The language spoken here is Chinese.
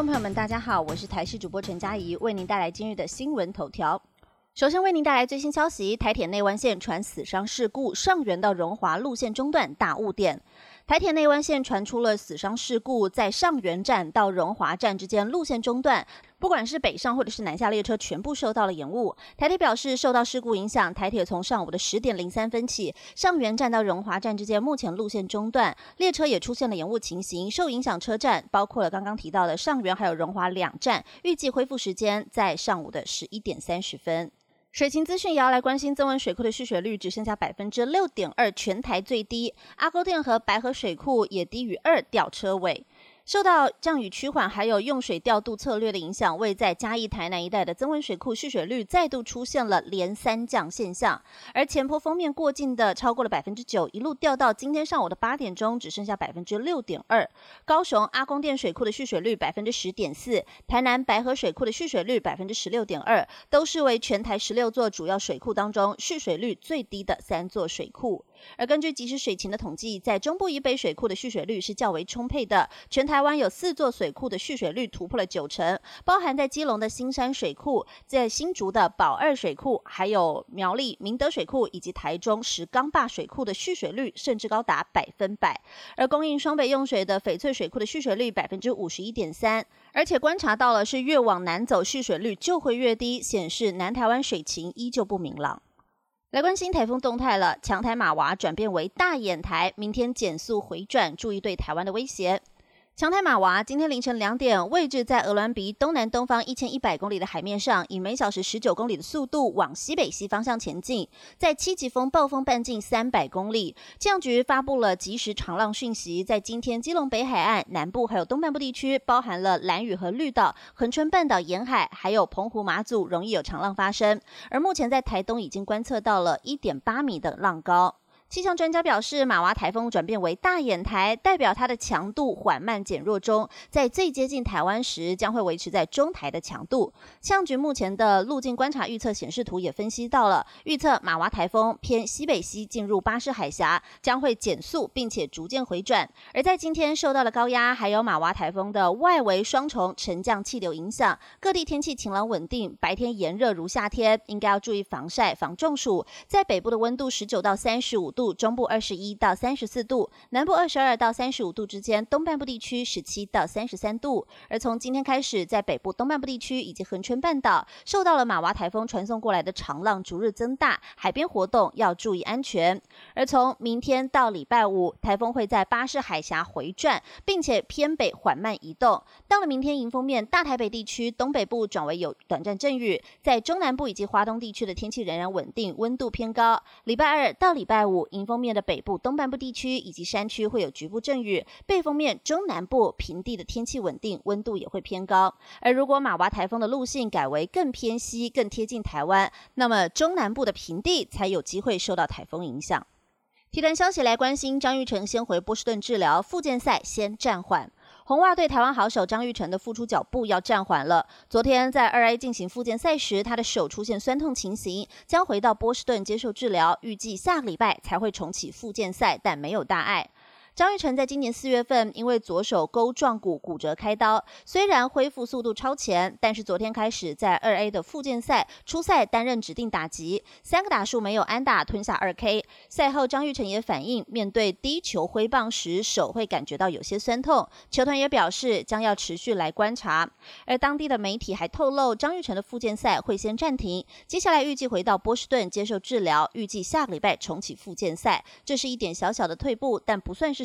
众朋友们，大家好，我是台视主播陈佳怡，为您带来今日的新闻头条。首先为您带来最新消息：台铁内湾线传死伤事故，上元到荣华路线中断大雾点。台铁内湾线传出了死伤事故，在上元站到荣华站之间路线中断，不管是北上或者是南下列车，全部受到了延误。台铁表示，受到事故影响，台铁从上午的十点零三分起，上元站到荣华站之间目前路线中断，列车也出现了延误情形。受影响车站包括了刚刚提到的上元还有荣华两站，预计恢复时间在上午的十一点三十分。水情资讯也要来关心，增温水库的蓄水率只剩下百分之六点二，全台最低。阿沟店和白河水库也低于二，吊车尾。受到降雨趋缓，还有用水调度策略的影响，为在嘉义、台南一带的增温水库蓄水率再度出现了连三降现象。而前坡封面过境的超过了百分之九，一路掉到今天上午的八点钟，只剩下百分之六点二。高雄阿公店水库的蓄水率百分之十点四，台南白河水库的蓄水率百分之十六点二，都是为全台十六座主要水库当中蓄水率最低的三座水库。而根据即时水情的统计，在中部以北水库的蓄水率是较为充沛的。全台湾有四座水库的蓄水率突破了九成，包含在基隆的新山水库、在新竹的宝二水库，还有苗栗明德水库以及台中石冈坝水库的蓄水率甚至高达百分百。而供应双北用水的翡翠水库的蓄水率百分之五十一点三，而且观察到了是越往南走蓄水率就会越低，显示南台湾水情依旧不明朗。来关心台风动态了，强台马娃转变为大眼台，明天减速回转，注意对台湾的威胁。强台马娃今天凌晨两点，位置在鹅銮鼻东南东方一千一百公里的海面上，以每小时十九公里的速度往西北西方向前进，在七级风暴风半径三百公里。气象局发布了即时长浪讯息，在今天基隆北海岸南部还有东半部地区，包含了蓝屿和绿岛、恒春半岛沿海，还有澎湖马祖，容易有长浪发生。而目前在台东已经观测到了一点八米的浪高。气象专家表示，马娃台风转变为大眼台，代表它的强度缓慢减弱中，在最接近台湾时将会维持在中台的强度。气象局目前的路径观察预测显示图也分析到了，预测马娃台风偏西北西进入巴士海峡，将会减速并且逐渐回转。而在今天受到了高压还有马娃台风的外围双重沉降气流影响，各地天气晴朗稳定，白天炎热如夏天，应该要注意防晒防中暑。在北部的温度十九到三十五度。度，中部二十一到三十四度，南部二十二到三十五度之间，东半部地区十七到三十三度。而从今天开始，在北部东半部地区以及恒春半岛，受到了马娃台风传送过来的长浪逐日增大，海边活动要注意安全。而从明天到礼拜五，台风会在巴士海峡回转，并且偏北缓慢移动。到了明天，迎风面大台北地区东北部转为有短暂阵雨，在中南部以及华东地区的天气仍然稳定，温度偏高。礼拜二到礼拜五。迎风面的北部、东半部地区以及山区会有局部阵雨；背风面中南部平地的天气稳定，温度也会偏高。而如果马娃台风的路线改为更偏西、更贴近台湾，那么中南部的平地才有机会受到台风影响。体坛消息来关心，张玉成先回波士顿治疗，复健赛先暂缓。红袜队台湾好手张玉成的复出脚步要暂缓了。昨天在二 A 进行复健赛时，他的手出现酸痛情形，将回到波士顿接受治疗，预计下个礼拜才会重启复健赛，但没有大碍。张玉成在今年四月份因为左手钩撞骨骨折开刀，虽然恢复速度超前，但是昨天开始在二 A 的复健赛初赛担任指定打击，三个打数没有安打，吞下二 K。赛后张玉成也反映，面对低球挥棒时手会感觉到有些酸痛，球团也表示将要持续来观察。而当地的媒体还透露，张玉成的复健赛会先暂停，接下来预计回到波士顿接受治疗，预计下个礼拜重启复健赛。这是一点小小的退步，但不算。是